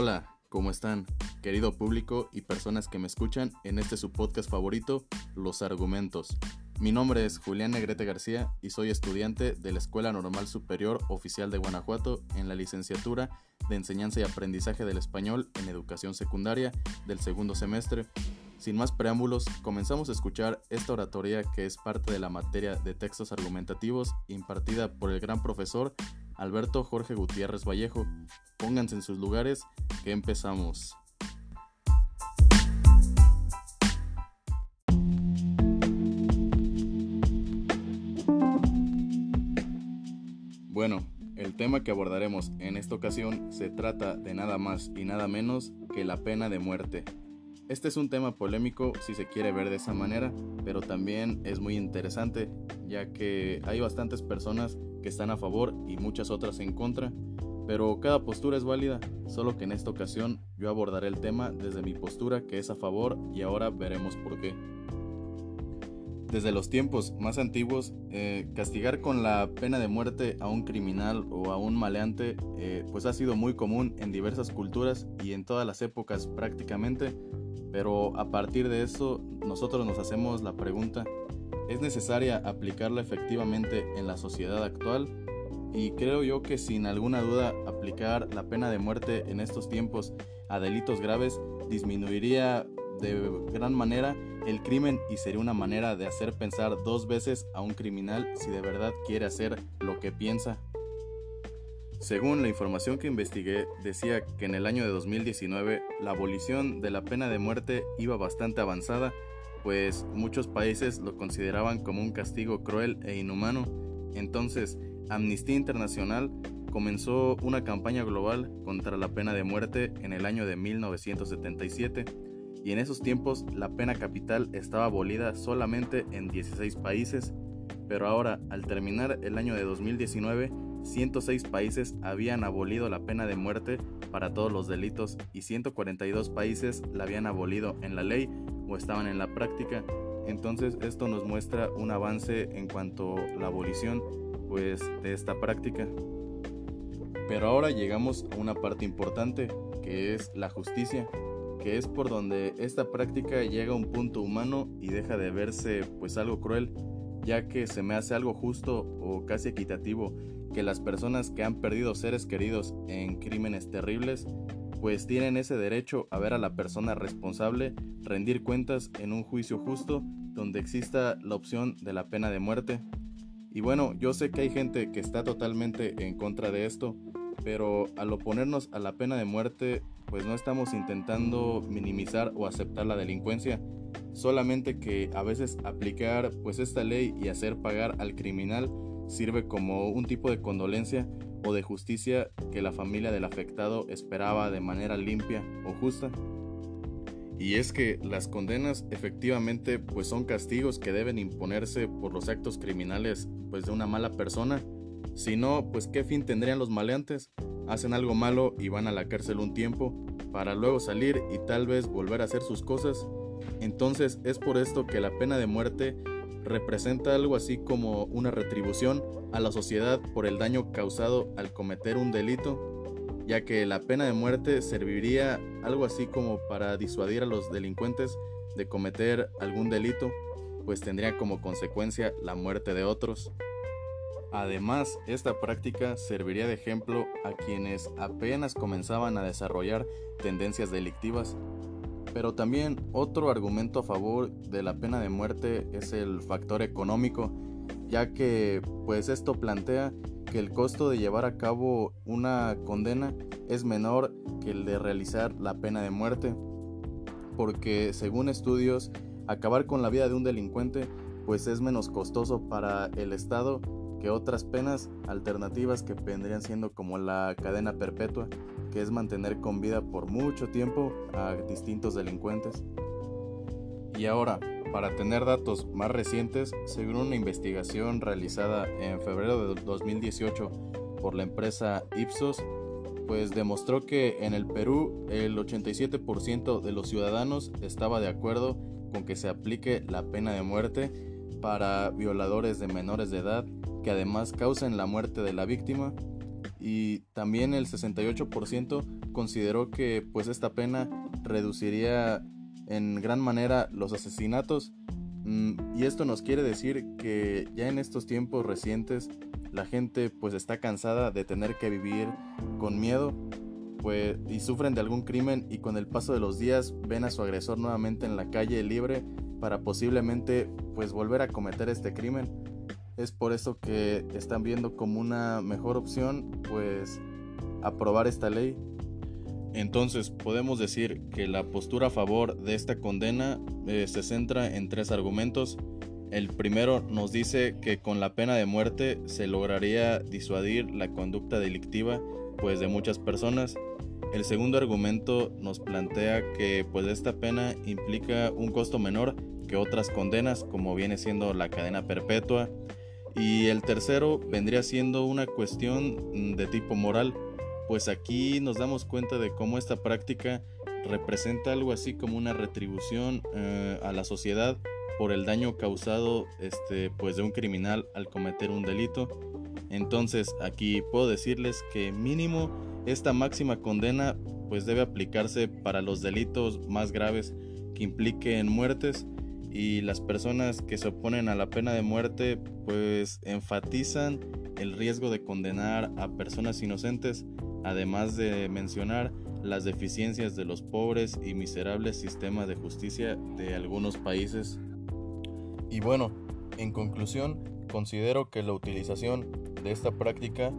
Hola, ¿cómo están? Querido público y personas que me escuchan en este su podcast favorito, Los Argumentos. Mi nombre es Julián Negrete García y soy estudiante de la Escuela Normal Superior Oficial de Guanajuato en la licenciatura de Enseñanza y Aprendizaje del Español en Educación Secundaria del segundo semestre. Sin más preámbulos, comenzamos a escuchar esta oratoria que es parte de la materia de textos argumentativos impartida por el gran profesor Alberto Jorge Gutiérrez Vallejo. Pónganse en sus lugares que empezamos. Bueno, el tema que abordaremos en esta ocasión se trata de nada más y nada menos que la pena de muerte. Este es un tema polémico si se quiere ver de esa manera, pero también es muy interesante, ya que hay bastantes personas que están a favor y muchas otras en contra, pero cada postura es válida, solo que en esta ocasión yo abordaré el tema desde mi postura que es a favor y ahora veremos por qué. Desde los tiempos más antiguos, eh, castigar con la pena de muerte a un criminal o a un maleante eh, pues ha sido muy común en diversas culturas y en todas las épocas prácticamente, pero a partir de eso nosotros nos hacemos la pregunta, ¿es necesaria aplicarla efectivamente en la sociedad actual? Y creo yo que sin alguna duda aplicar la pena de muerte en estos tiempos a delitos graves disminuiría de gran manera el crimen y sería una manera de hacer pensar dos veces a un criminal si de verdad quiere hacer lo que piensa según la información que investigué, decía que en el año de 2019 la abolición de la pena de muerte iba bastante avanzada, pues muchos países lo consideraban como un castigo cruel e inhumano. Entonces, Amnistía Internacional comenzó una campaña global contra la pena de muerte en el año de 1977 y en esos tiempos la pena capital estaba abolida solamente en 16 países, pero ahora al terminar el año de 2019 106 países habían abolido la pena de muerte para todos los delitos y 142 países la habían abolido en la ley o estaban en la práctica. Entonces esto nos muestra un avance en cuanto a la abolición pues de esta práctica. Pero ahora llegamos a una parte importante que es la justicia, que es por donde esta práctica llega a un punto humano y deja de verse pues algo cruel, ya que se me hace algo justo o casi equitativo que las personas que han perdido seres queridos en crímenes terribles pues tienen ese derecho a ver a la persona responsable rendir cuentas en un juicio justo donde exista la opción de la pena de muerte. Y bueno, yo sé que hay gente que está totalmente en contra de esto, pero al oponernos a la pena de muerte, pues no estamos intentando minimizar o aceptar la delincuencia, solamente que a veces aplicar pues esta ley y hacer pagar al criminal sirve como un tipo de condolencia o de justicia que la familia del afectado esperaba de manera limpia o justa. Y es que las condenas efectivamente pues son castigos que deben imponerse por los actos criminales pues de una mala persona. Si no, pues qué fin tendrían los maleantes? Hacen algo malo y van a la cárcel un tiempo para luego salir y tal vez volver a hacer sus cosas. Entonces es por esto que la pena de muerte representa algo así como una retribución a la sociedad por el daño causado al cometer un delito, ya que la pena de muerte serviría algo así como para disuadir a los delincuentes de cometer algún delito, pues tendría como consecuencia la muerte de otros. Además, esta práctica serviría de ejemplo a quienes apenas comenzaban a desarrollar tendencias delictivas, pero también otro argumento a favor de la pena de muerte es el factor económico, ya que pues esto plantea que el costo de llevar a cabo una condena es menor que el de realizar la pena de muerte, porque según estudios, acabar con la vida de un delincuente pues es menos costoso para el Estado que otras penas alternativas que vendrían siendo como la cadena perpetua, que es mantener con vida por mucho tiempo a distintos delincuentes. Y ahora, para tener datos más recientes, según una investigación realizada en febrero de 2018 por la empresa Ipsos, pues demostró que en el Perú el 87% de los ciudadanos estaba de acuerdo con que se aplique la pena de muerte para violadores de menores de edad que además causen la muerte de la víctima y también el 68% consideró que pues esta pena reduciría en gran manera los asesinatos mm, y esto nos quiere decir que ya en estos tiempos recientes la gente pues está cansada de tener que vivir con miedo pues, y sufren de algún crimen y con el paso de los días ven a su agresor nuevamente en la calle libre para posiblemente pues volver a cometer este crimen. Es por eso que están viendo como una mejor opción pues aprobar esta ley. Entonces podemos decir que la postura a favor de esta condena eh, se centra en tres argumentos. El primero nos dice que con la pena de muerte se lograría disuadir la conducta delictiva pues de muchas personas. El segundo argumento nos plantea que pues esta pena implica un costo menor que otras condenas como viene siendo la cadena perpetua y el tercero vendría siendo una cuestión de tipo moral pues aquí nos damos cuenta de cómo esta práctica representa algo así como una retribución eh, a la sociedad por el daño causado este, pues de un criminal al cometer un delito. Entonces aquí puedo decirles que mínimo esta máxima condena pues debe aplicarse para los delitos más graves que impliquen muertes y las personas que se oponen a la pena de muerte pues enfatizan el riesgo de condenar a personas inocentes, además de mencionar las deficiencias de los pobres y miserables sistemas de justicia de algunos países. Y bueno, en conclusión, considero que la utilización de esta práctica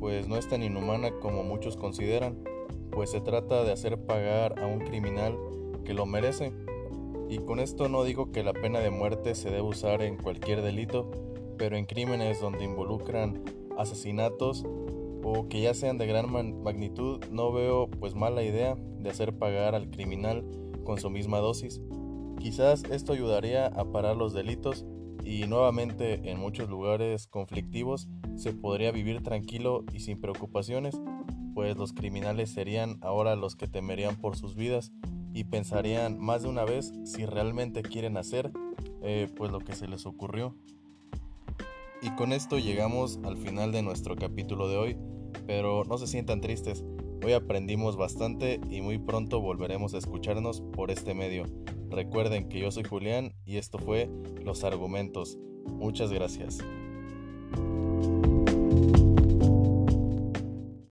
pues no es tan inhumana como muchos consideran, pues se trata de hacer pagar a un criminal que lo merece. Y con esto no digo que la pena de muerte se debe usar en cualquier delito, pero en crímenes donde involucran asesinatos o que ya sean de gran magnitud, no veo pues mala idea de hacer pagar al criminal con su misma dosis. Quizás esto ayudaría a parar los delitos y nuevamente en muchos lugares conflictivos se podría vivir tranquilo y sin preocupaciones, pues los criminales serían ahora los que temerían por sus vidas y pensarían más de una vez si realmente quieren hacer eh, pues lo que se les ocurrió. Y con esto llegamos al final de nuestro capítulo de hoy, pero no se sientan tristes, hoy aprendimos bastante y muy pronto volveremos a escucharnos por este medio. Recuerden que yo soy Julián y esto fue Los Argumentos. Muchas gracias.